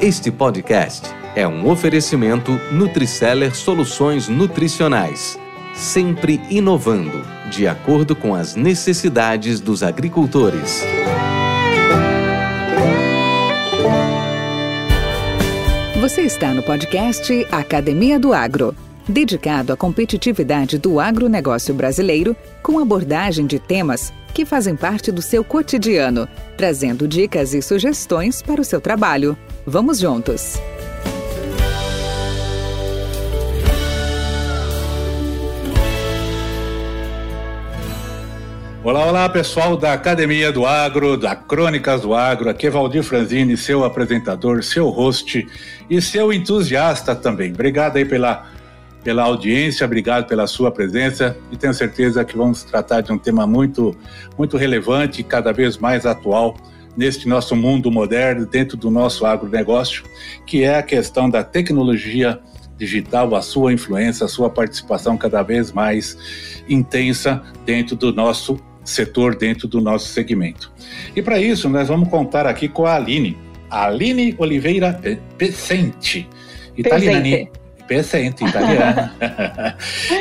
Este podcast é um oferecimento Nutriceller Soluções Nutricionais, sempre inovando, de acordo com as necessidades dos agricultores. Você está no podcast Academia do Agro, dedicado à competitividade do agronegócio brasileiro, com abordagem de temas que fazem parte do seu cotidiano, trazendo dicas e sugestões para o seu trabalho. Vamos juntos! Olá, olá pessoal da Academia do Agro, da Crônicas do Agro. Aqui é Valdir Franzini, seu apresentador, seu host e seu entusiasta também. Obrigado aí pela pela audiência, obrigado pela sua presença e tenho certeza que vamos tratar de um tema muito, muito relevante e cada vez mais atual neste nosso mundo moderno, dentro do nosso agronegócio, que é a questão da tecnologia digital, a sua influência, a sua participação cada vez mais intensa dentro do nosso setor, dentro do nosso segmento. E para isso, nós vamos contar aqui com a Aline, a Aline Oliveira Pecente, italiana. Pecente, italiana.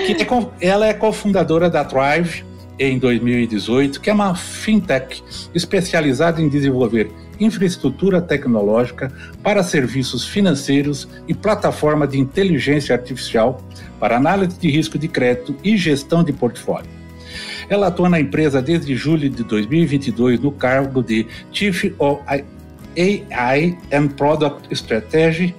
que é, ela é cofundadora da Thrive em 2018, que é uma fintech especializada em desenvolver infraestrutura tecnológica para serviços financeiros e plataforma de inteligência artificial para análise de risco de crédito e gestão de portfólio. Ela atua na empresa desde julho de 2022 no cargo de Chief of AI and Product Strategy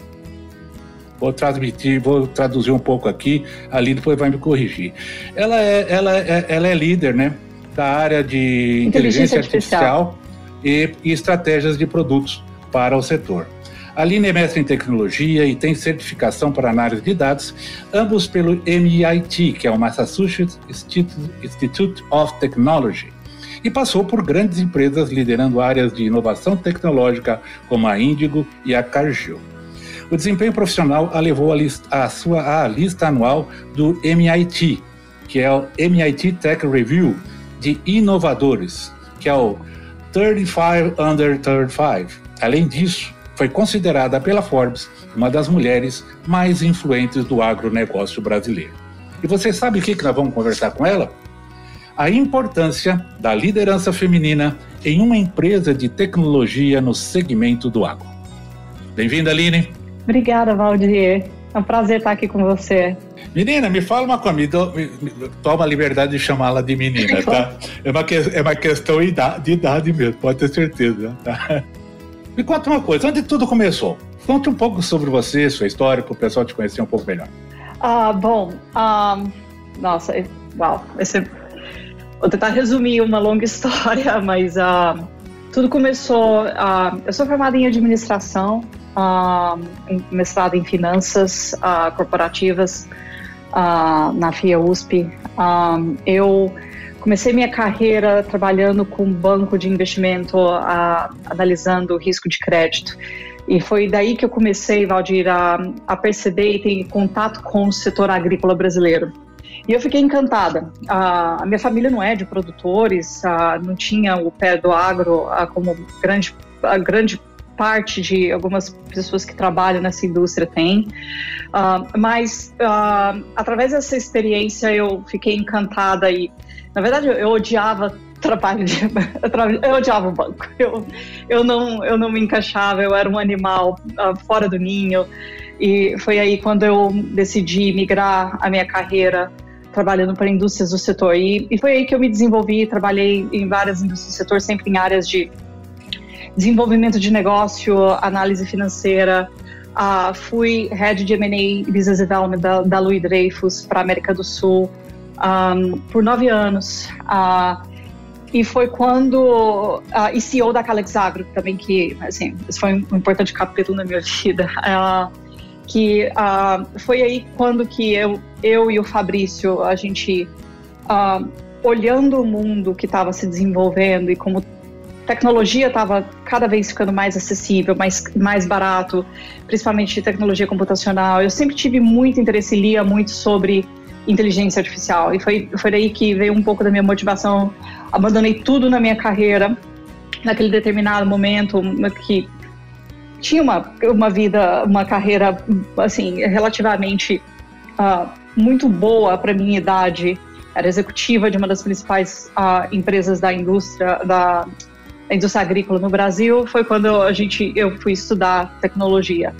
Vou transmitir, vou traduzir um pouco aqui, ali depois vai me corrigir. Ela é, ela é, ela é líder, né, da área de inteligência, inteligência artificial, artificial e, e, estratégias de produtos para o setor. A Aline é mestre em tecnologia e tem certificação para análise de dados, ambos pelo MIT, que é o Massachusetts Institute of Technology e passou por grandes empresas liderando áreas de inovação tecnológica como a Índigo e a Cargill. O desempenho profissional a levou a, a sua lista anual do MIT, que é o MIT Tech Review de inovadores, que é o 35 Under 35. Além disso, foi considerada pela Forbes uma das mulheres mais influentes do agronegócio brasileiro. E você sabe o que, que nós vamos conversar com ela? A importância da liderança feminina em uma empresa de tecnologia no segmento do agro. Bem-vinda, Aline. Obrigada, Valdir. É um prazer estar aqui com você. Menina, me fala uma coisa, me, me, toma a liberdade de chamá-la de menina, tá? É uma, é uma questão de idade mesmo, pode ter certeza, tá? Me conta uma coisa, onde tudo começou? Conte um pouco sobre você, sua história, para o pessoal te conhecer um pouco melhor. Ah, bom, um, nossa, uau, esse, vou tentar resumir uma longa história, mas uh, tudo começou. Uh, eu sou formada em administração, uh, mestrado em finanças uh, corporativas uh, na FIA USP. eu comecei minha carreira trabalhando com banco de investimento, analisando risco de crédito. E foi daí que eu comecei, Valdir, a, a perceber e ter contato com o setor agrícola brasileiro. E eu fiquei encantada. a minha família não é de produtores, não tinha o pé do agro como grande, grande parte de algumas pessoas que trabalham nessa indústria tem. Uh, mas uh, através dessa experiência eu fiquei encantada e, na verdade, eu, eu odiava trabalho de, eu odiava o banco. Eu, eu, não, eu não me encaixava, eu era um animal uh, fora do ninho. E foi aí quando eu decidi migrar a minha carreira trabalhando para indústrias do setor. E, e foi aí que eu me desenvolvi, trabalhei em várias indústrias do setor, sempre em áreas de desenvolvimento de negócio, análise financeira. Uh, fui head de M&A Business Development da, da Louis Dreyfus para América do Sul um, por nove anos. Uh, e foi quando uh, e CEO da Calex Agro também que assim isso foi um importante capítulo na minha vida uh, que uh, foi aí quando que eu eu e o Fabrício a gente uh, olhando o mundo que estava se desenvolvendo e como tecnologia estava cada vez ficando mais acessível, mais, mais barato, principalmente tecnologia computacional. Eu sempre tive muito interesse, lia muito sobre inteligência artificial e foi, foi daí que veio um pouco da minha motivação. Abandonei tudo na minha carreira naquele determinado momento que tinha uma, uma vida, uma carreira assim relativamente uh, muito boa para minha idade. Era executiva de uma das principais uh, empresas da indústria da, da, indústria agrícola no Brasil. Foi quando a gente eu fui estudar tecnologia.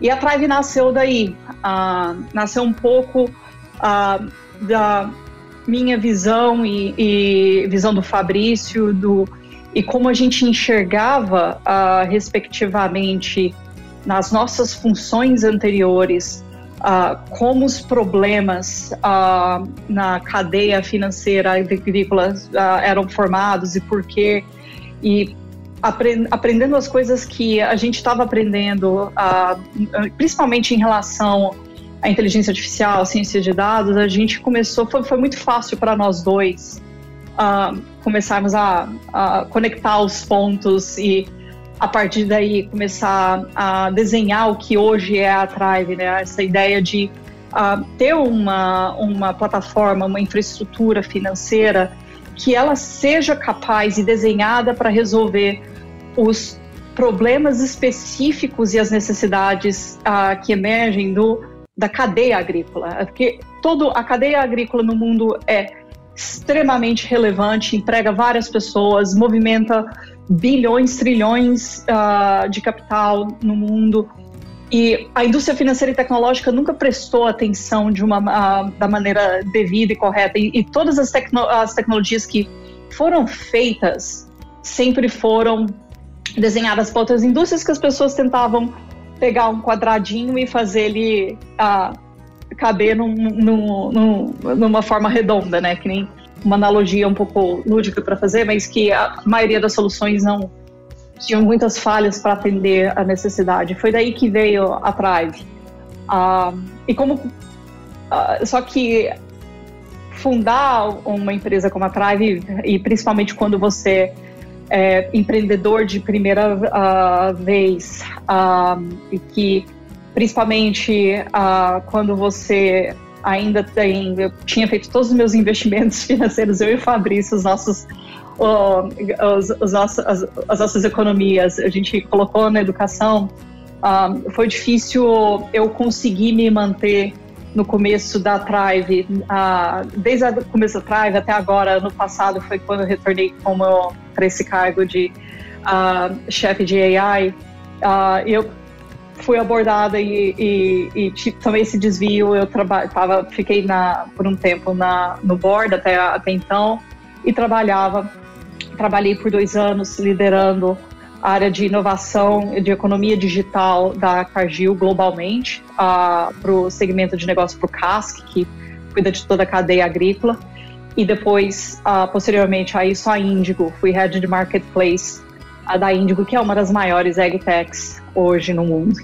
E a Tribe nasceu daí. Uh, nasceu um pouco da minha visão e, e visão do Fabrício, do e como a gente enxergava, uh, respectivamente, nas nossas funções anteriores, como os problemas na cadeia financeira agrícola eram formados e por quê, e aprendendo as coisas que a gente estava aprendendo, principalmente em relação à inteligência artificial, ciência de dados, a gente começou, foi, foi muito fácil para nós dois uh, começarmos a, a, conectar os pontos e a partir daí começar a desenhar o que hoje é a Thrive, né? Essa ideia de uh, ter uma, uma plataforma, uma infraestrutura financeira que ela seja capaz e desenhada para resolver os problemas específicos e as necessidades uh, que emergem do, da cadeia agrícola. Porque toda a cadeia agrícola no mundo é extremamente relevante, emprega várias pessoas, movimenta bilhões, trilhões uh, de capital no mundo. E a indústria financeira e tecnológica nunca prestou atenção de uma, uh, da maneira devida e correta. E, e todas as, tecno as tecnologias que foram feitas sempre foram desenhadas para outras indústrias que as pessoas tentavam pegar um quadradinho e fazer ele caber num, num, num, numa forma redonda, né? Que nem uma analogia um pouco lúdica para fazer, mas que a maioria das soluções não tinham muitas falhas para atender a necessidade. Foi daí que veio a Thrive. Uh, e como uh, só que fundar uma empresa como a Thrive e principalmente quando você é empreendedor de primeira uh, vez e que principalmente quando você ainda tem. Eu tinha feito todos os meus investimentos financeiros, eu e o Fabrício, os nossos. Os, os nossos, as, as, nossas economias, a gente colocou na educação. Uh, foi difícil eu conseguir me manter no começo da Thrive, uh, desde o começo da Thrive até agora, ano passado foi quando eu retornei para esse cargo de uh, chefe de AI. Uh, eu fui abordada e, e, e tipo, tomei esse desvio. Eu tava, fiquei na, por um tempo na, no board até, até então e trabalhava. Trabalhei por dois anos liderando a área de inovação e de economia digital da Cargill globalmente, uh, para o segmento de negócio para o CASC, que cuida de toda a cadeia agrícola. E depois, uh, posteriormente a isso, a Índigo, fui head de marketplace da Índigo, que é uma das maiores agtechs hoje no mundo.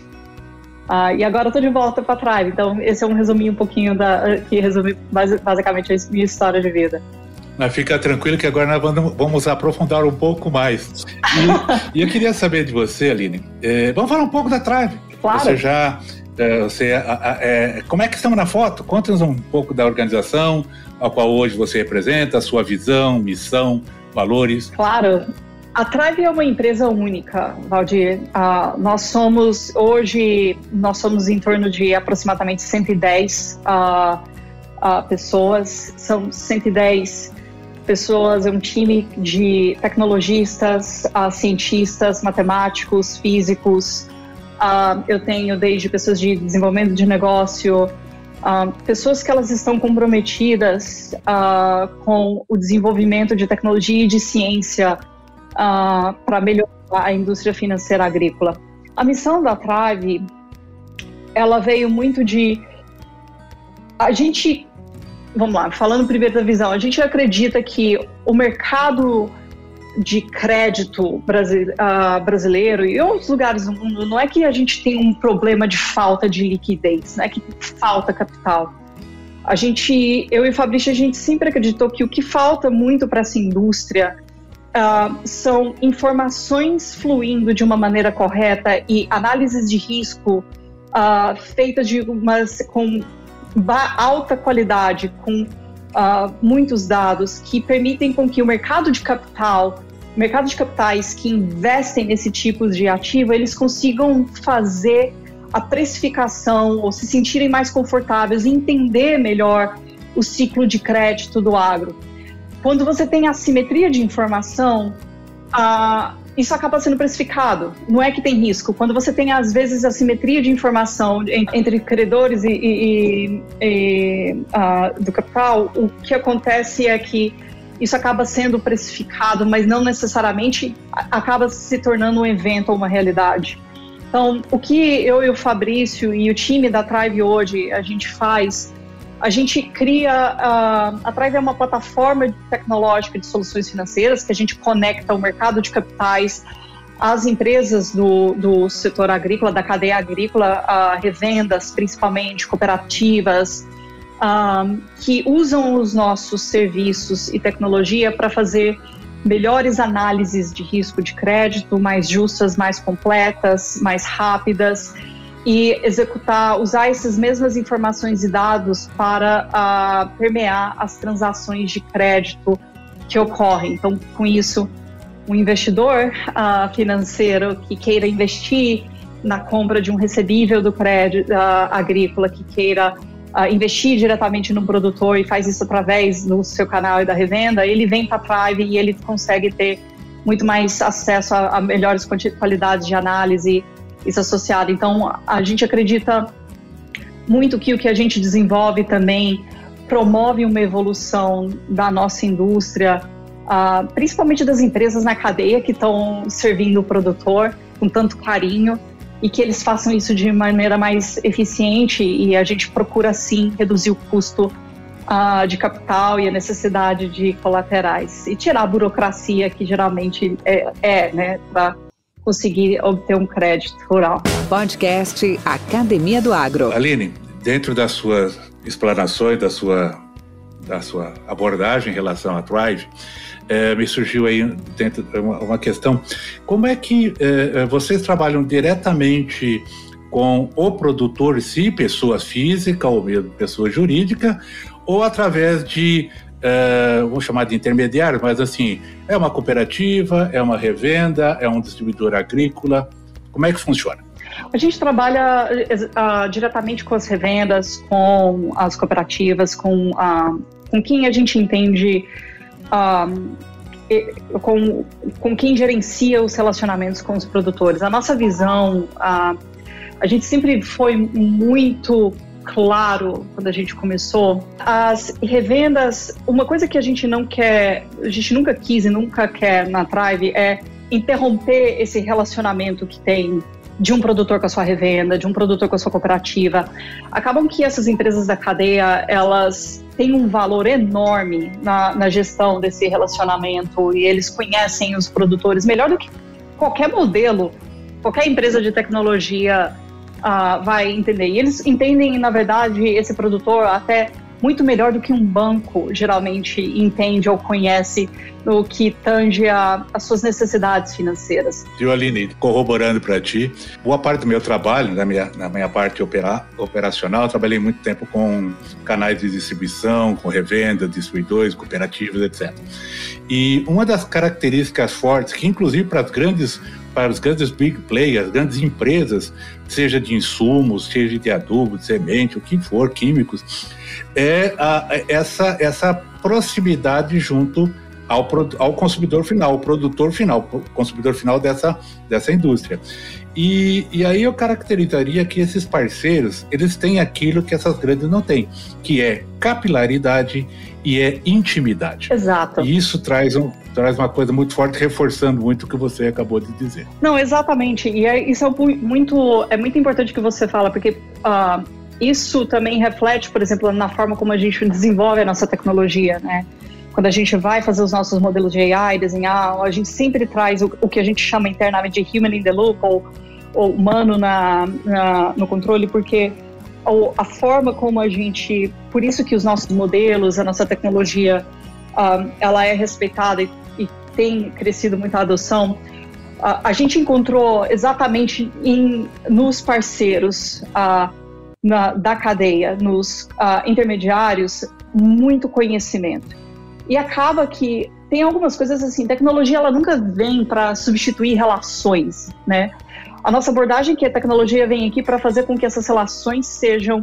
Uh, e agora eu tô de volta para trás. Então, esse é um resuminho um pouquinho da, que resume basicamente a minha história de vida. Mas fica tranquilo que agora nós vamos aprofundar um pouco mais. E, e eu queria saber de você, Aline. É, vamos falar um pouco da Tribe. Claro. Você já. É, você, é, como é que estamos na foto? Conta-nos um pouco da organização, a qual hoje você representa, a sua visão, missão, valores. Claro. A Tribe é uma empresa única, Valdir. Uh, nós somos, hoje, nós somos em torno de aproximadamente 110 uh, uh, pessoas. São 110 pessoas, é um time de tecnologistas, uh, cientistas, matemáticos, físicos. eu tenho desde pessoas de desenvolvimento de negócio, pessoas que elas estão comprometidas com o desenvolvimento de tecnologia e de ciência uh, para melhorar a indústria financeira agrícola. A missão da Trave, ela veio muito de a gente, vamos lá, falando primeiro da visão, a gente acredita que o mercado de crédito ah, brasileiro e outros lugares do mundo, não é que a gente tem um problema de falta de liquidez, não é que falta capital. A gente, eu e o Fabrício, a gente sempre acreditou que o que falta muito para essa indústria uh, são informações fluindo de uma maneira correta e análises de risco uh, feitas de umas, com alta qualidade, com uh, muitos dados que permitem com que o mercado de capital mercado de capitais que investem nesse tipo de ativo, eles consigam fazer a precificação ou se sentirem mais confortáveis entender melhor o ciclo de crédito do agro. Quando você tem assimetria de informação, a, isso acaba sendo precificado. Não é que tem risco. Quando você tem, às vezes, assimetria de informação entre credores e, e, e uh, do capital, o que acontece é que isso acaba sendo precificado, mas não necessariamente acaba se tornando um evento ou uma realidade. Então, o que eu e o Fabrício e o time da Tribe hoje a gente faz a gente cria, uh, a Tribe é uma plataforma tecnológica de soluções financeiras que a gente conecta o mercado de capitais às empresas do, do setor agrícola, da cadeia agrícola, uh, revendas, principalmente cooperativas, uh, que usam os nossos serviços e tecnologia para fazer melhores análises de risco de crédito, mais justas, mais completas, mais rápidas e executar, usar essas mesmas informações e dados para uh, permear as transações de crédito que ocorrem. Então, com isso, um investidor uh, financeiro que queira investir na compra de um recebível do crédito uh, agrícola, que queira investir diretamente no produtor e faz isso através do seu canal e da revenda, ele vem para a Thrive e ele consegue ter muito mais acesso a, a melhores qualidades de análise isso associado. Então, a gente acredita muito que o que a gente desenvolve também promove uma evolução da nossa indústria, uh, principalmente das empresas na cadeia que estão servindo o produtor com tanto carinho e que eles façam isso de maneira mais eficiente e a gente procura sim reduzir o custo uh, de capital e a necessidade de colaterais e tirar a burocracia que geralmente é, é né, para conseguir obter um crédito rural. Podcast Academia do Agro. Aline, dentro das suas explanações, da sua, da sua abordagem em relação à Thrive, é, me surgiu aí dentro uma, uma questão. Como é que é, vocês trabalham diretamente com o produtor em si, pessoa física ou mesmo pessoa jurídica, ou através de é, vamos chamar de intermediários, mas assim, é uma cooperativa, é uma revenda, é um distribuidor agrícola? Como é que funciona? A gente trabalha uh, diretamente com as revendas, com as cooperativas, com, uh, com quem a gente entende, uh, com, com quem gerencia os relacionamentos com os produtores. A nossa visão, a gente sempre foi muito claro quando a gente começou. As revendas, uma coisa que a gente não quer, a gente nunca quis e nunca quer na Tribe é interromper esse relacionamento que tem de um produtor com a sua revenda, de um produtor com a sua cooperativa. Acabam que essas empresas da cadeia, elas têm um valor enorme na, na gestão desse relacionamento e eles conhecem os produtores melhor do que qualquer modelo, qualquer empresa de tecnologia uh, vai entender. E eles entendem, na verdade, esse produtor até muito melhor do que um banco geralmente entende ou conhece no que tange as suas necessidades financeiras. Viu, Aline, corroborando para ti, boa parte do meu trabalho, na minha, na minha parte opera, operacional, trabalhei muito tempo com canais de distribuição, com revenda, distribuidores, cooperativas, etc. E uma das características fortes, que inclusive para as grandes para os grandes big players, grandes empresas, seja de insumos, seja de adubo, de semente, o que for, químicos, é a, essa, essa proximidade junto ao, ao consumidor final, ao produtor final, consumidor final dessa, dessa indústria. E, e aí eu caracterizaria que esses parceiros, eles têm aquilo que essas grandes não têm, que é capilaridade e é intimidade. Exato. E isso traz, um, traz uma coisa muito forte, reforçando muito o que você acabou de dizer. Não, exatamente. E é, isso é muito, é muito importante que você fala, porque uh, isso também reflete, por exemplo, na forma como a gente desenvolve a nossa tecnologia, né? Quando a gente vai fazer os nossos modelos de AI, desenhar, a gente sempre traz o, o que a gente chama internamente de human in the loop, ou, ou humano na, na, no controle, porque a forma como a gente, por isso que os nossos modelos, a nossa tecnologia, uh, ela é respeitada e, tem crescido muita adoção. Uh, a gente encontrou exatamente em, nos parceiros uh, na, da cadeia, nos intermediários, muito conhecimento. E acaba que tem algumas coisas assim, tecnologia ela nunca vem para substituir relações, né? A nossa abordagem é que a tecnologia vem aqui para fazer com que essas relações sejam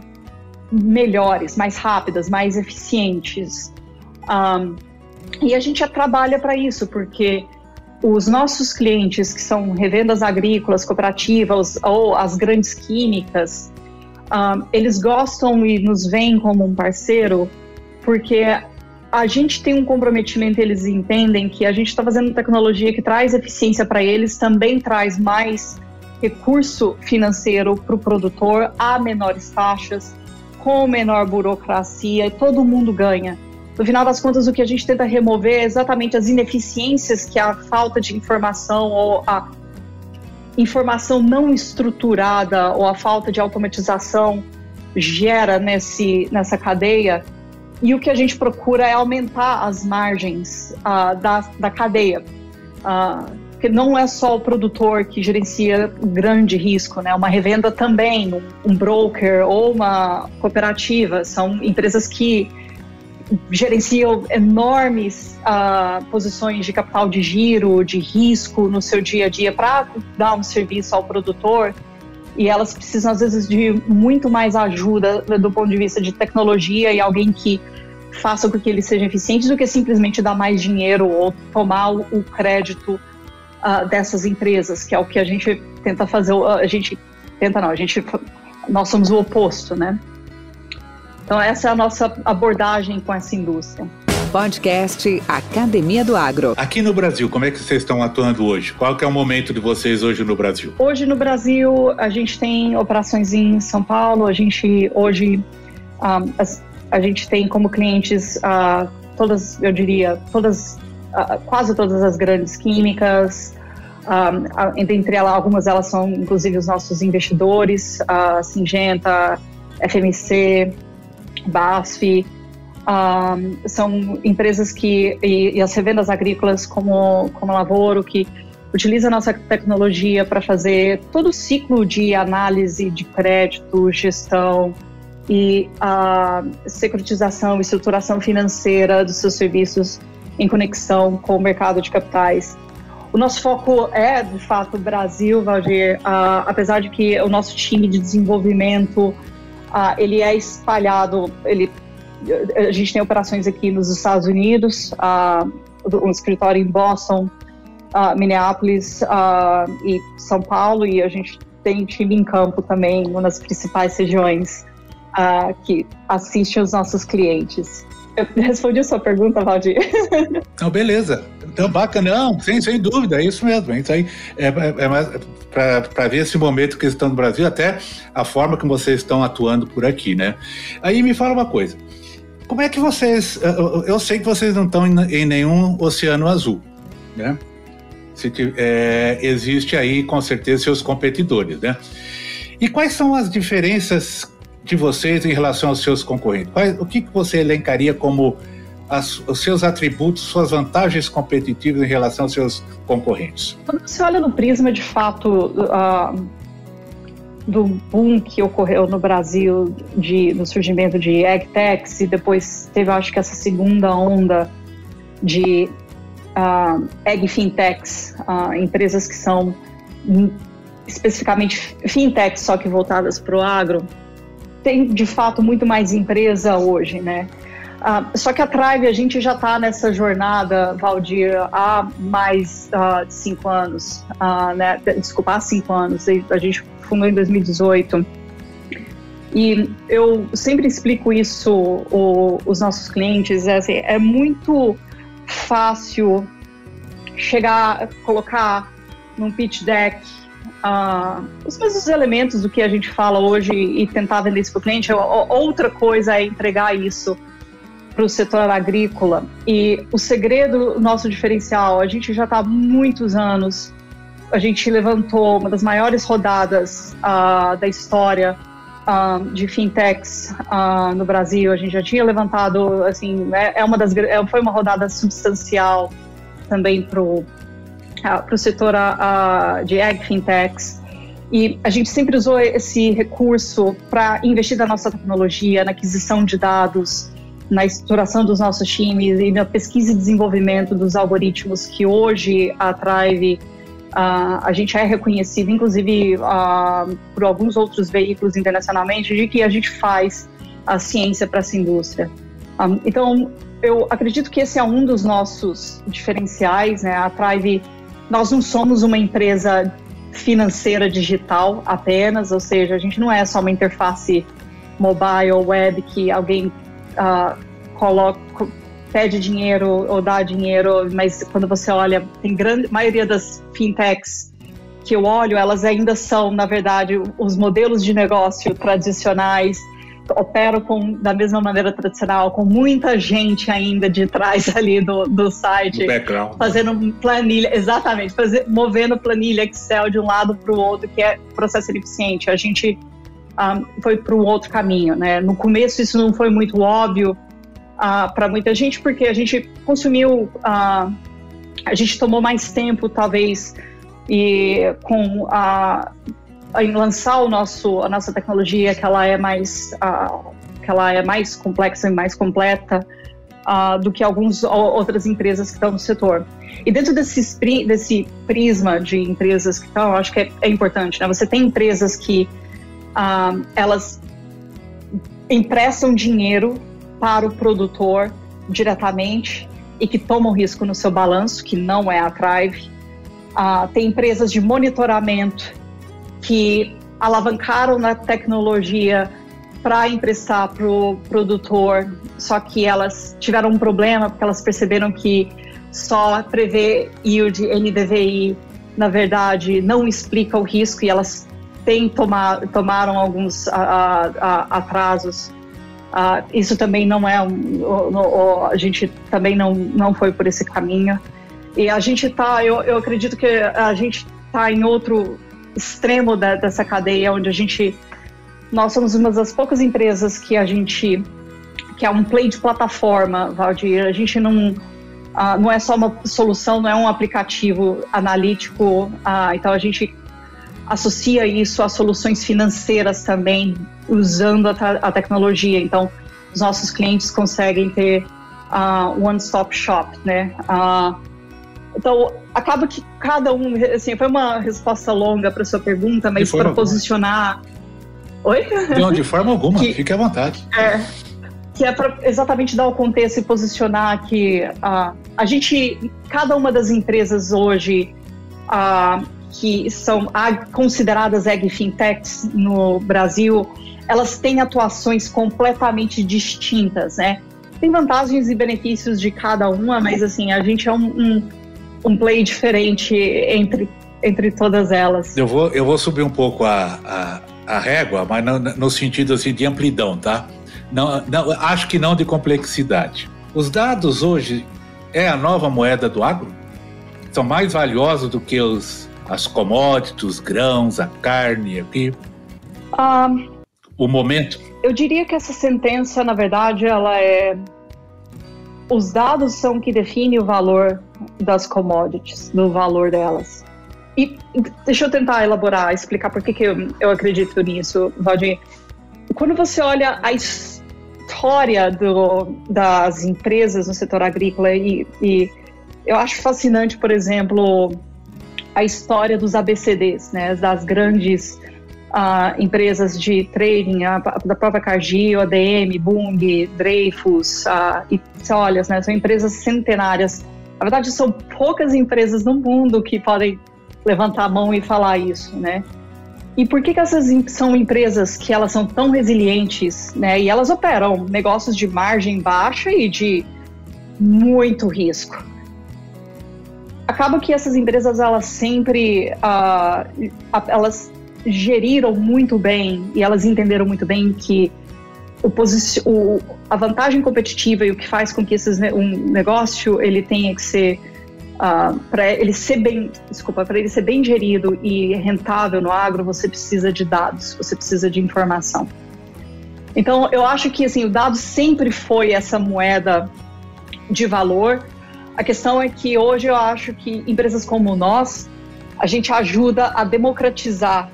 melhores, mais rápidas, mais eficientes. Um, e a gente trabalha para isso, porque os nossos clientes, que são revendas agrícolas, cooperativas ou as grandes químicas, eles gostam e nos veem como um parceiro, porque a gente tem um comprometimento, eles entendem que a gente está fazendo tecnologia que traz eficiência para eles, também traz mais recurso financeiro para o produtor a menores taxas, com menor burocracia, e todo mundo ganha. No final das contas, o que a gente tenta remover é exatamente as ineficiências que a falta de informação ou a informação não estruturada ou a falta de automatização gera nesse, nessa cadeia. E o que a gente procura é aumentar as margens uh, da, da cadeia. Uh, porque não é só o produtor que gerencia grande risco, né? Uma revenda também, um broker ou uma cooperativa são empresas que gerenciam enormes uh, posições de capital de giro, de risco no seu dia a dia para dar um serviço ao produtor. E elas precisam, às vezes, de muito mais ajuda do ponto de vista de tecnologia e alguém que faça com que eles sejam eficientes do que simplesmente dar mais dinheiro ou tomar o crédito uh, dessas empresas, que é o que a gente tenta fazer. A gente tenta, não, a gente, nós somos o oposto, né? Então, essa é a nossa abordagem com essa indústria. Podcast Academia do Agro. Aqui no Brasil, como é que vocês estão atuando hoje? Qual que é o momento de vocês hoje no Brasil? Hoje no Brasil, a gente tem operações em São Paulo. A gente hoje um, a, a, gente tem como clientes uh, todas, eu diria, todas, uh, quase todas as grandes químicas. Um, entre elas, algumas delas são inclusive os nossos investidores, a Singenta, FMC, BASF, um, são empresas que, e, e, as revendas agrícolas como, como Lavoro, que utiliza a nossa tecnologia para fazer todo o ciclo de análise de crédito, gestão e a securitização e estruturação financeira dos seus serviços em conexão com o mercado de capitais. O nosso foco é, de fato, o Brasil, Valdir, uh, apesar de que o nosso time de desenvolvimento ah, ele é espalhado, ele, a gente tem operações aqui nos Estados Unidos, ah, um escritório em Boston, ah, Minneapolis ah, e São Paulo, e a gente tem time em campo também, uma das principais regiões ah, que assiste os nossos clientes. Eu respondi a sua pergunta, Valdir. Não, beleza. Então, bacana. Não, sem, sem dúvida, é isso mesmo. É isso aí é, é, é mais para ver esse momento que eles estão no Brasil, até a forma que vocês estão atuando por aqui, né? Aí me fala uma coisa. Como é que vocês. Eu sei que vocês não estão em nenhum oceano azul, né? Se, é, existe aí, com certeza, seus competidores, né? E quais são as diferenças de vocês em relação aos seus concorrentes? Quais, o que, que você elencaria como as, os seus atributos, suas vantagens competitivas em relação aos seus concorrentes? Quando você olha no prisma, de fato, uh, do boom que ocorreu no Brasil de, no surgimento de AgTechs e depois teve, acho que, essa segunda onda de uh, uh, empresas que são especificamente fintechs, só que voltadas para o agro, tem de fato muito mais empresa hoje, né? Uh, só que a Tribe, a gente já está nessa jornada, Valdir, há mais de cinco anos, uh, né? desculpa, há cinco anos, a gente fundou em 2018. E eu sempre explico isso o, os nossos clientes, é, assim, é muito fácil chegar, colocar num pitch deck uh, os mesmos elementos do que a gente fala hoje e tentar vender isso para o cliente. Outra coisa é entregar isso para o setor agrícola. E o segredo, nosso diferencial, a gente já está há muitos anos, a gente levantou uma das maiores rodadas uh, da história uh, de fintechs uh, no Brasil. A gente já tinha levantado, assim, é, é uma das, é, foi uma rodada substancial também para o o setor de ag fintechs. E a gente sempre usou esse recurso para investir na nossa tecnologia, na aquisição de dados na estruturação dos nossos times e na pesquisa e desenvolvimento dos algoritmos que hoje a Thrive Uh, a gente é reconhecido, inclusive uh, por alguns outros veículos internacionalmente, de que a gente faz a ciência para essa indústria. Um, então, eu acredito que esse é um dos nossos diferenciais. Né? A Thrive, nós não somos uma empresa financeira digital apenas, ou seja, a gente não é só uma interface mobile, web, que alguém uh, coloca, pede dinheiro ou dá dinheiro, mas quando você olha, tem grande maioria das fintechs que eu olho, elas ainda são, na verdade, os modelos de negócio tradicionais, operam com, da mesma maneira tradicional, com muita gente ainda de trás ali do, do site, background. fazendo planilha, exatamente, fazer, movendo planilha Excel de um lado para o outro, que é processo ineficiente. A gente um, foi para um outro caminho, né? No começo isso não foi muito óbvio, uh, para muita gente, porque a gente consumiu, uh, a gente tomou mais tempo, talvez, e com a em lançar o nosso a nossa tecnologia que ela é mais uh, que ela é mais complexa e mais completa uh, do que algumas outras empresas que estão no setor e dentro desse desse prisma de empresas que estão acho que é, é importante né você tem empresas que uh, elas emprestam dinheiro para o produtor diretamente e que tomam risco no seu balanço, que não é a Thrive. Uh, tem empresas de monitoramento que alavancaram na tecnologia para emprestar para o produtor, só que elas tiveram um problema porque elas perceberam que só prever yield NDVI, na verdade, não explica o risco e elas têm tomar, tomaram alguns a, a, atrasos. Uh, isso também não é um, o, o, a gente também não, não foi por esse caminho. E a gente está eu, eu acredito que a gente está em outro extremo da, dessa cadeia onde a gente nós somos uma das poucas empresas que a gente que é um play de plataforma Valdir. A gente não uh, não é só uma solução não é um aplicativo analítico uh, então a gente associa isso a soluções financeiras também, usando a, a tecnologia. Então, os nossos clientes conseguem ter uh, one-stop shop, né? Uh, então, acaba que cada um, assim, foi uma resposta longa para sua pergunta, mas para posicionar. Oi? Não, de forma alguma, que, fique à vontade. É, que é para exatamente dar o contexto e posicionar que uh, a gente, cada uma das empresas hoje, uh, que são consideradas ag fintechs no Brasil, elas têm atuações completamente distintas, né? Tem vantagens e benefícios de cada uma, mas assim, a gente é um, um, um play diferente entre, entre todas elas. Eu vou, eu vou subir um pouco a, a, a régua, mas no, no sentido assim, de amplidão, tá? Não, não, acho que não de complexidade. Os dados hoje é a nova moeda do agro? São mais valiosos do que os as commodities, os grãos, a carne aqui? Um, o momento? Eu diria que essa sentença, na verdade, ela é. Os dados são que definem o valor das commodities, do valor delas. E deixa eu tentar elaborar, explicar por que, que eu, eu acredito nisso, Valdir. Quando você olha a história do, das empresas no setor agrícola, e, e eu acho fascinante, por exemplo, a história dos ABCDs, né, das grandes uh, empresas de trading, a, da própria Cargill, ADM, Bung, Dreyfus uh, e Petroleas, né, são empresas centenárias. Na verdade, são poucas empresas no mundo que podem levantar a mão e falar isso, né? E por que, que essas são empresas que elas são tão resilientes, né? E elas operam negócios de margem baixa e de muito risco acaba que essas empresas elas sempre uh, elas geriram muito bem e elas entenderam muito bem que o, o, a vantagem competitiva e o que faz com que esses, um negócio ele tenha que ser uh, ah, para ele ser bem desculpa para ele ser bem gerido e rentável no agro você precisa de dados você precisa de informação. Então eu acho que assim o dado sempre foi essa moeda de valor a questão é que hoje eu acho que empresas como nós, a gente ajuda a democratizar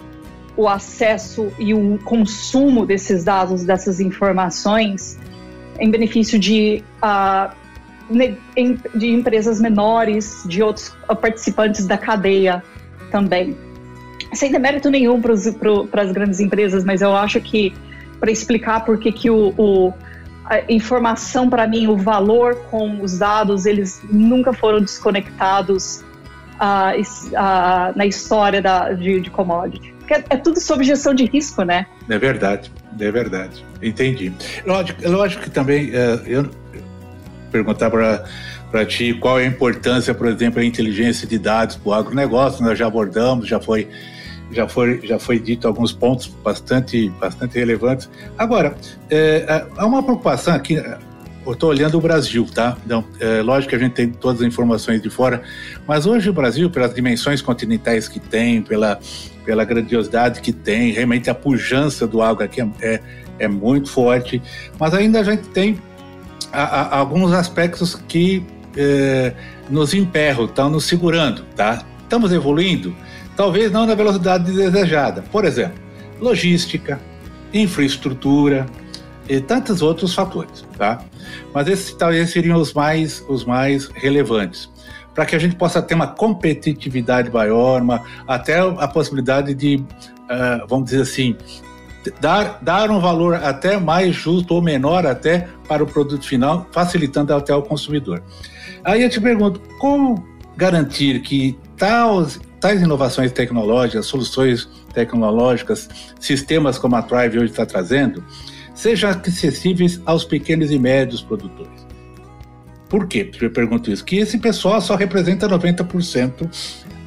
o acesso e o consumo desses dados, dessas informações em benefício de, uh, de empresas menores, de outros participantes da cadeia também. Sem demérito nenhum para as grandes empresas, mas eu acho que para explicar por que, que o, o a informação para mim, o valor com os dados, eles nunca foram desconectados na história da, de, de commodity. Porque é, é, tudo sob gestão de risco, né? É verdade, é verdade. Entendi. Lógico, lógico que também uh, eu perguntar para para ti qual é a importância, por exemplo, da inteligência de dados para o agronegócio, nós já abordamos, já foi já foi, já foi dito alguns pontos bastante, bastante relevantes. Agora, é, é há uma preocupação aqui, eu estou olhando o Brasil, tá? Então, é, lógico que a gente tem todas as informações de fora, mas hoje o Brasil, pelas dimensões continentais que tem, pela, pela grandiosidade que tem, realmente a pujança do água aqui é, é, é muito forte, mas ainda a gente tem a, a, alguns aspectos que é, nos emperram, estão nos segurando, tá? Estamos evoluindo? Talvez não na velocidade desejada. Por exemplo, logística, infraestrutura e tantos outros fatores, tá? Mas esses talvez seriam os mais, os mais relevantes para que a gente possa ter uma competitividade maior, uma, até a possibilidade de, uh, vamos dizer assim, dar, dar um valor até mais justo ou menor até para o produto final, facilitando até o consumidor. Aí eu te pergunto, como garantir que tais, tais inovações tecnológicas, soluções tecnológicas, sistemas como a Thrive hoje está trazendo, sejam acessíveis aos pequenos e médios produtores. Por quê? Eu pergunto isso. Que esse pessoal só representa 90%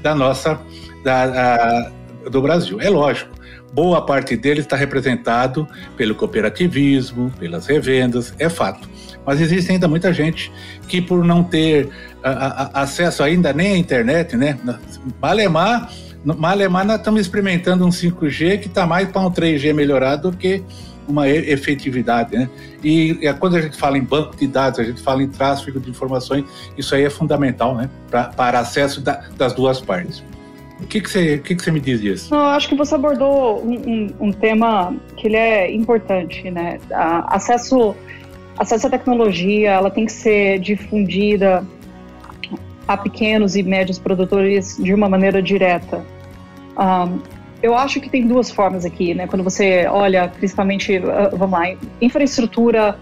da nossa, da, a, do Brasil. É lógico, boa parte dele está representado pelo cooperativismo, pelas revendas, é fato. Mas existe ainda muita gente que, por não ter a, a, acesso ainda nem à internet, né? Malemar, Malemar nós estamos experimentando um 5G que está mais para um 3G melhorado do que uma efetividade, né? E, e, quando a gente fala em banco de dados, a gente fala em tráfego de informações, isso aí é fundamental, né? Pra, para acesso da, das duas partes. O que, que, você, que, que você me diz disso? Eu acho que você abordou um, um, um tema que ele é importante, né? A, acesso acesso à tecnologia, ela tem que ser difundida a pequenos e médios produtores de uma maneira direta. Um, eu acho que tem duas formas aqui, né? Quando você olha, principalmente, uh, vamos lá, infraestrutura,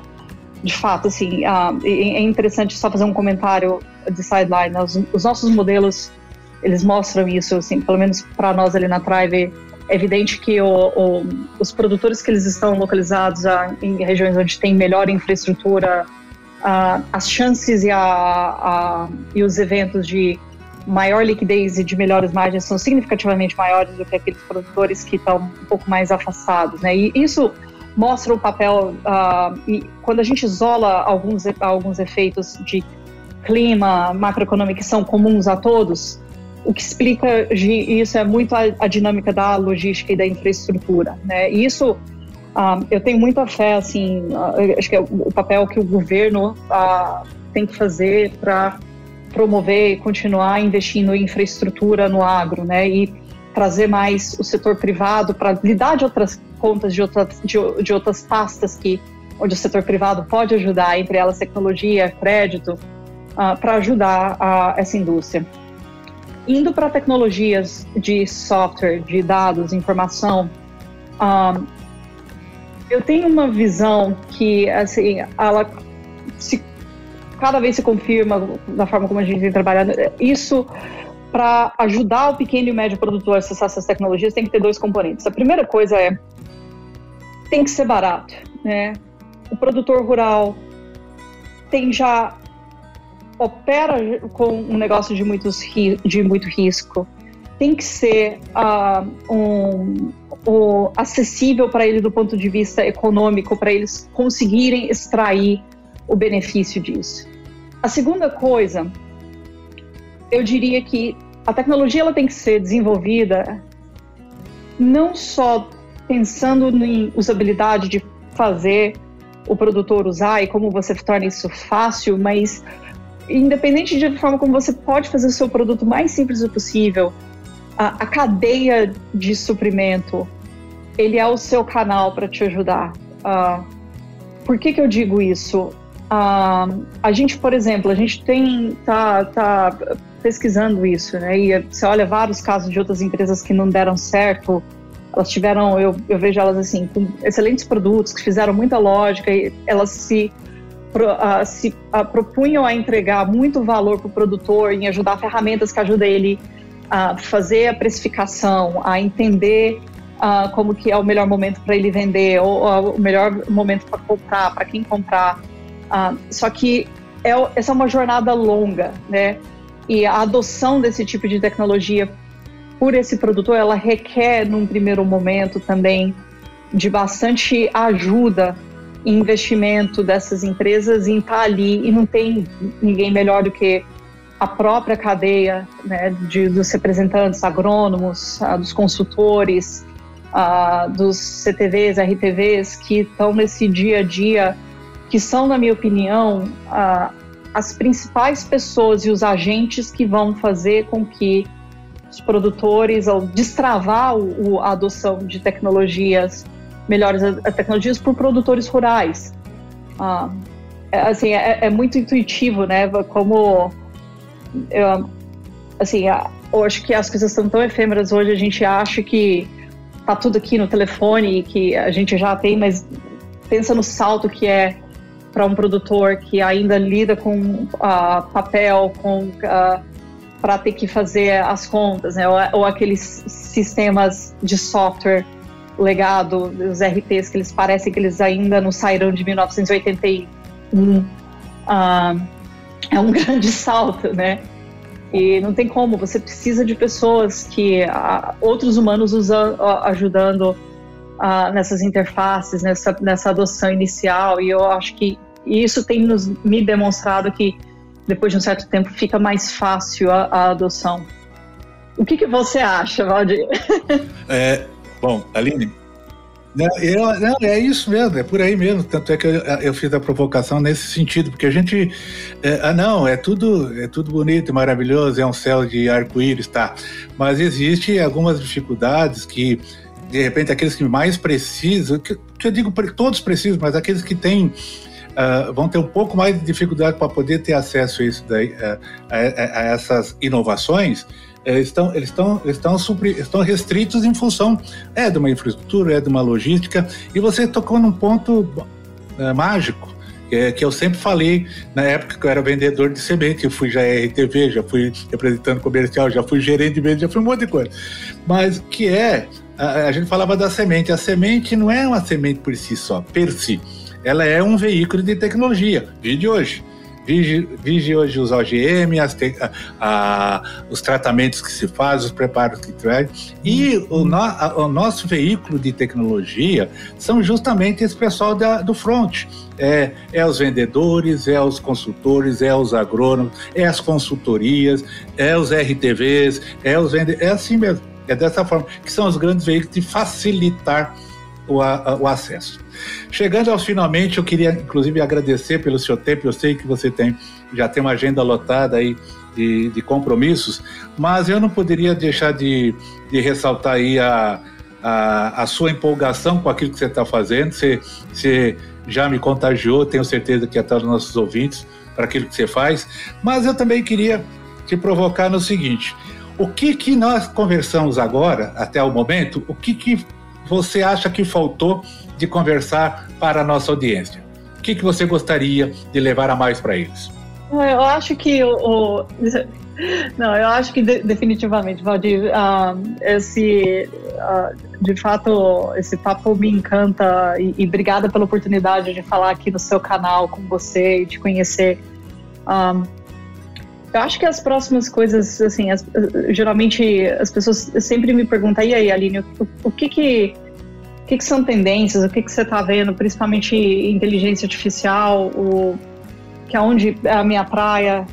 de fato, assim, uh, é interessante só fazer um comentário de sideline. Os, os nossos modelos, eles mostram isso, assim, pelo menos para nós ali na Thrive, é evidente que o, o, os produtores que eles estão localizados a, em regiões onde tem melhor infraestrutura, a, as chances e, a, e os eventos de maior liquidez e de melhores margens são significativamente maiores do que aqueles produtores que estão um pouco mais afastados, né? E isso mostra o papel uh, e quando a gente isola alguns alguns efeitos de clima macroeconômico que são comuns a todos, o que explica isso é muito a, a dinâmica da logística e da infraestrutura, né? E isso uh, eu tenho muita fé, assim, uh, acho que é o papel que o governo uh, tem que fazer para promover e continuar investindo em infraestrutura no agro, né? E trazer mais o setor privado para lidar de outras contas, de outras, de, de outras pastas que onde o setor privado pode ajudar, entre elas tecnologia, crédito, para ajudar a, essa indústria indo para tecnologias de software, de dados, informação, um, eu tenho uma visão que, assim, ela se, cada vez se confirma da forma como a gente tem trabalhado. Isso, para ajudar o pequeno e médio produtor a acessar essas tecnologias, tem que ter dois componentes. A primeira coisa é, tem que ser barato, né? O produtor rural tem já opera com um negócio de, muitos, de muito risco tem que ser uh, um, um, acessível para ele do ponto de vista econômico, para eles conseguirem extrair o benefício disso. A segunda coisa, eu diria que a tecnologia ela tem que ser desenvolvida não só pensando em usabilidade de fazer o produtor usar e como você torna isso fácil, mas independente de forma como você pode fazer o seu produto mais simples possível, a, a cadeia de suprimento, ele é o seu canal para te ajudar. Uh, por que, que eu digo isso? Uh, a gente, por exemplo, a gente tem tá, tá pesquisando isso, né? E você olha vários casos de outras empresas que não deram certo. Elas tiveram, eu, eu vejo elas assim, com excelentes produtos que fizeram muita lógica e elas se se propunham a entregar muito valor para o produtor, em ajudar ferramentas que ajudem ele a fazer a precificação, a entender como que é o melhor momento para ele vender, ou, o melhor momento para comprar, para quem comprar. Só que é, essa é uma jornada longa, né? E a adoção desse tipo de tecnologia por esse produtor, ela requer, num primeiro momento, também de bastante ajuda investimento dessas empresas em estar ali e não tem ninguém melhor do que a própria cadeia né, de, dos representantes agrônomos, uh, dos consultores, uh, dos CTVs, RTVs, que estão nesse dia a dia, que são, na minha opinião, uh, as principais pessoas e os agentes que vão fazer com que os produtores, ao destravar o, a adoção de tecnologias, melhores tecnologias por produtores rurais. Ah, é, assim, é, é, muito intuitivo, né? Como eu, assim, eu acho que as coisas são tão efêmeras hoje, a gente acha que tá tudo aqui no telefone e que a gente já tem, mas pensa no salto que é para um produtor que ainda lida com uh, papel, com uh, para ter que fazer as contas, né? ou, ou, aqueles sistemas de software legado, os RTs que eles parecem que eles ainda não saíram de 1981. Uh, é um grande salto, né? E não tem como, você precisa de pessoas que uh, outros humanos usam, ajudando uh, nessas interfaces, nessa, nessa adoção inicial. E eu acho que isso tem nos, me demonstrado que depois de um certo tempo fica mais fácil a, a adoção. O que, que você acha, Valdir? É, bom, Aline, não, eu, não, é isso mesmo, é por aí mesmo. Tanto é que eu, eu fiz a provocação nesse sentido, porque a gente. É, ah, não, é tudo, é tudo bonito e maravilhoso, é um céu de arco-íris, tá? Mas existe algumas dificuldades que, de repente, aqueles que mais precisam, que, que eu digo todos precisam, mas aqueles que têm. Uh, vão ter um pouco mais de dificuldade para poder ter acesso a, isso daí, uh, a, a, a essas inovações, eles estão, eles estão, estão, estão restritos em função é de uma infraestrutura, é de uma logística, e você tocou num ponto é, mágico, é, que eu sempre falei na época que eu era vendedor de semente, eu fui já RTV, já fui representante comercial, já fui gerente de venda, já fui um monte de coisa. Mas que é, a, a gente falava da semente, a semente não é uma semente por si só, per si, ela é um veículo de tecnologia, de hoje. Vige, hoje os OGM, as a, a, os tratamentos que se faz, os preparos que traz. E o, no, a, o, nosso veículo de tecnologia são justamente esse pessoal da, do front. É, é os vendedores, é os consultores, é os agrônomos, é as consultorias, é os RTVs, é os vendedores. É assim mesmo. É dessa forma que são os grandes veículos de facilitar o, o acesso. Chegando aos finalmente, eu queria inclusive agradecer pelo seu tempo. Eu sei que você tem já tem uma agenda lotada aí de, de compromissos, mas eu não poderia deixar de, de ressaltar aí a, a, a, sua empolgação com aquilo que você está fazendo. Você, você já me contagiou, tenho certeza que até os nossos ouvintes, para aquilo que você faz. Mas eu também queria te provocar no seguinte: o que que nós conversamos agora, até o momento, o que que você acha que faltou de conversar para a nossa audiência? O que, que você gostaria de levar a mais para eles? Eu acho que o, o, não, eu acho que de, definitivamente, Valdir, uh, esse uh, de fato esse papo me encanta e, e, obrigada pela oportunidade de falar aqui no seu canal com você e de conhecer. Um, ah, eu acho que as próximas coisas, assim, as, geralmente as pessoas sempre me perguntam, e aí, Aline, o, o que que o que, que são tendências, o que, que você está vendo, principalmente inteligência artificial, o, que é onde é a minha praia.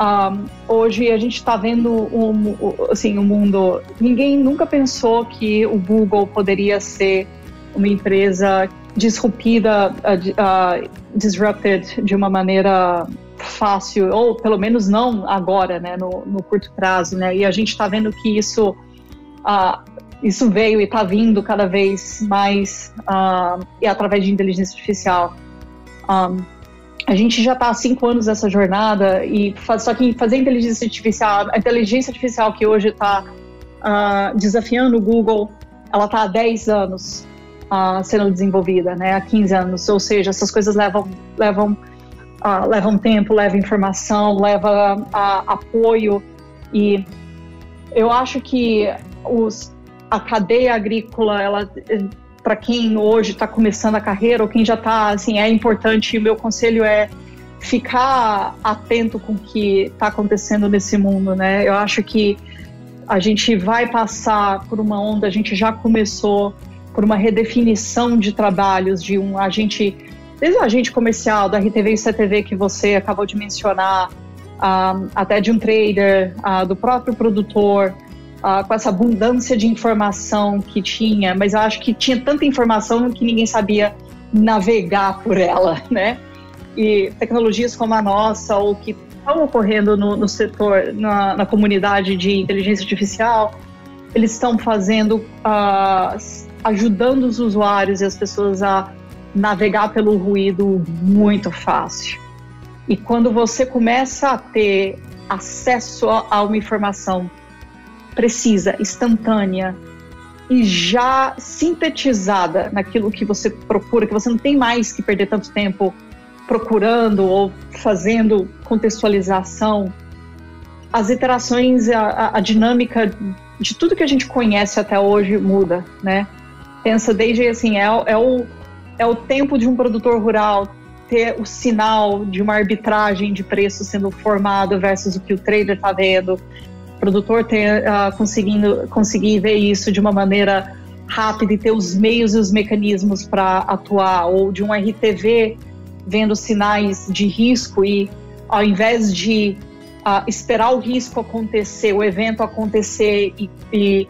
Um, hoje a gente está vendo um, assim, um mundo. Ninguém nunca pensou que o Google poderia ser uma empresa disrupida, uh, uh, disrupted de uma maneira fácil, ou pelo menos não agora, né, no, no curto prazo, né? E a gente está vendo que isso uh, isso veio e está vindo cada vez mais uh, e através de inteligência artificial. Um, a gente já está há cinco anos nessa jornada e faz, só que fazer inteligência artificial, a inteligência artificial que hoje está uh, ah, desafiando o Google, ela está há 10 anos uh, sendo desenvolvida, né, há 15 anos, ou seja, essas coisas levam, levam, uh, levam tempo, levam informação, levam apoio e eu acho que os, a cadeia agrícola, ela para quem hoje está começando a carreira ou quem já está, assim, é importante. O meu conselho é ficar atento com o que está acontecendo nesse mundo, né? Eu acho que a gente vai passar por uma onda, a gente já começou por uma redefinição de trabalhos de um agente, desde o agente comercial da RTV e CTV que você acabou de mencionar, um, até de um trader, uh, do próprio produtor, uh, com essa abundância de informação que tinha, mas eu acho que tinha tanta informação que ninguém sabia navegar por ela, né? E tecnologias como a nossa, ou que estão ocorrendo no, no setor, na, na, comunidade de inteligência artificial, eles estão fazendo, uh, ajudando os usuários e as pessoas a navegar pelo ruído muito fácil. E quando você começa a ter acesso a uma informação precisa, instantânea e já sintetizada naquilo que você procura, que você não tem mais que perder tanto tempo procurando ou fazendo contextualização. As iterações, a, a dinâmica de tudo que a gente conhece até hoje muda, né? Pensa desde assim, é, é, o, é o tempo de um produtor rural ter o sinal de uma arbitragem de preço sendo formado versus o que o trader está vendo produtor ter uh, conseguindo conseguir ver isso de uma maneira rápida e ter os meios e os mecanismos para atuar, ou de um RTV vendo sinais de risco e ao invés de uh, esperar o risco acontecer, o evento acontecer e, e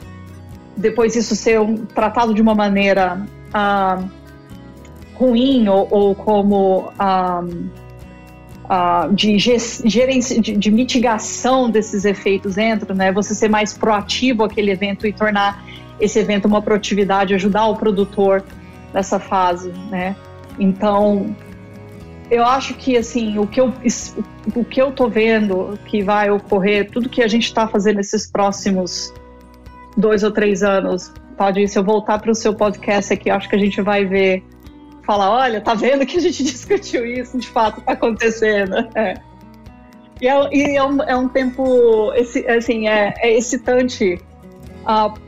depois isso ser um, tratado de uma maneira uh, ruim ou, ou como um, uh, de, gerência, de, de, mitigação desses efeitos dentro, né? Você ser mais proativo aquele evento e tornar esse evento uma produtividade, ajudar o produtor nessa fase, né? Então, eu acho que assim o que eu o que eu tô vendo que vai ocorrer, tudo que a gente está fazendo nesses próximos dois ou três anos, pode se eu voltar para o seu podcast aqui, acho que a gente vai ver falar, olha, tá vendo que a gente discutiu isso, de fato tá acontecendo. É. E, é, e é, um, é um tempo, esse, assim, é, é excitante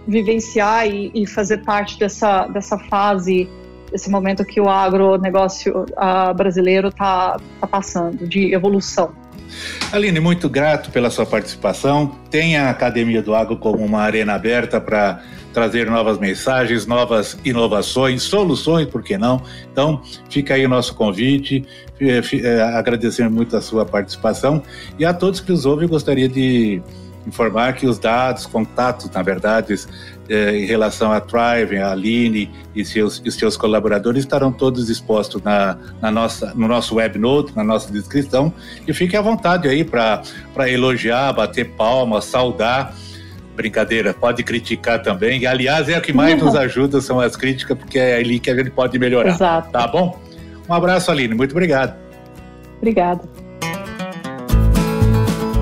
vivenciar e, e, fazer parte dessa, dessa fase, desse momento que o agronegócio uh, brasileiro está tá passando, de evolução. Aline, muito grato pela sua participação. Tem a Academia do Agro como uma arena aberta para trazer novas mensagens, novas inovações, soluções, por que não? Então, fica aí o nosso convite, é, agradecendo muito a sua participação e a todos que nos ouvem, gostaria de informar que os dados, contatos, na verdade, é, em relação a Thrive, a Aline e seus, e seus colaboradores estarão todos expostos na, na nossa, no nosso webnote, na nossa descrição. E fique à vontade aí para elogiar, bater palmas, saudar Brincadeira, pode criticar também. E, aliás, é o que mais nos ajuda, são as críticas, porque é ali que a gente pode melhorar. Exato. Tá bom? Um abraço, Aline. Muito obrigado. Obrigada.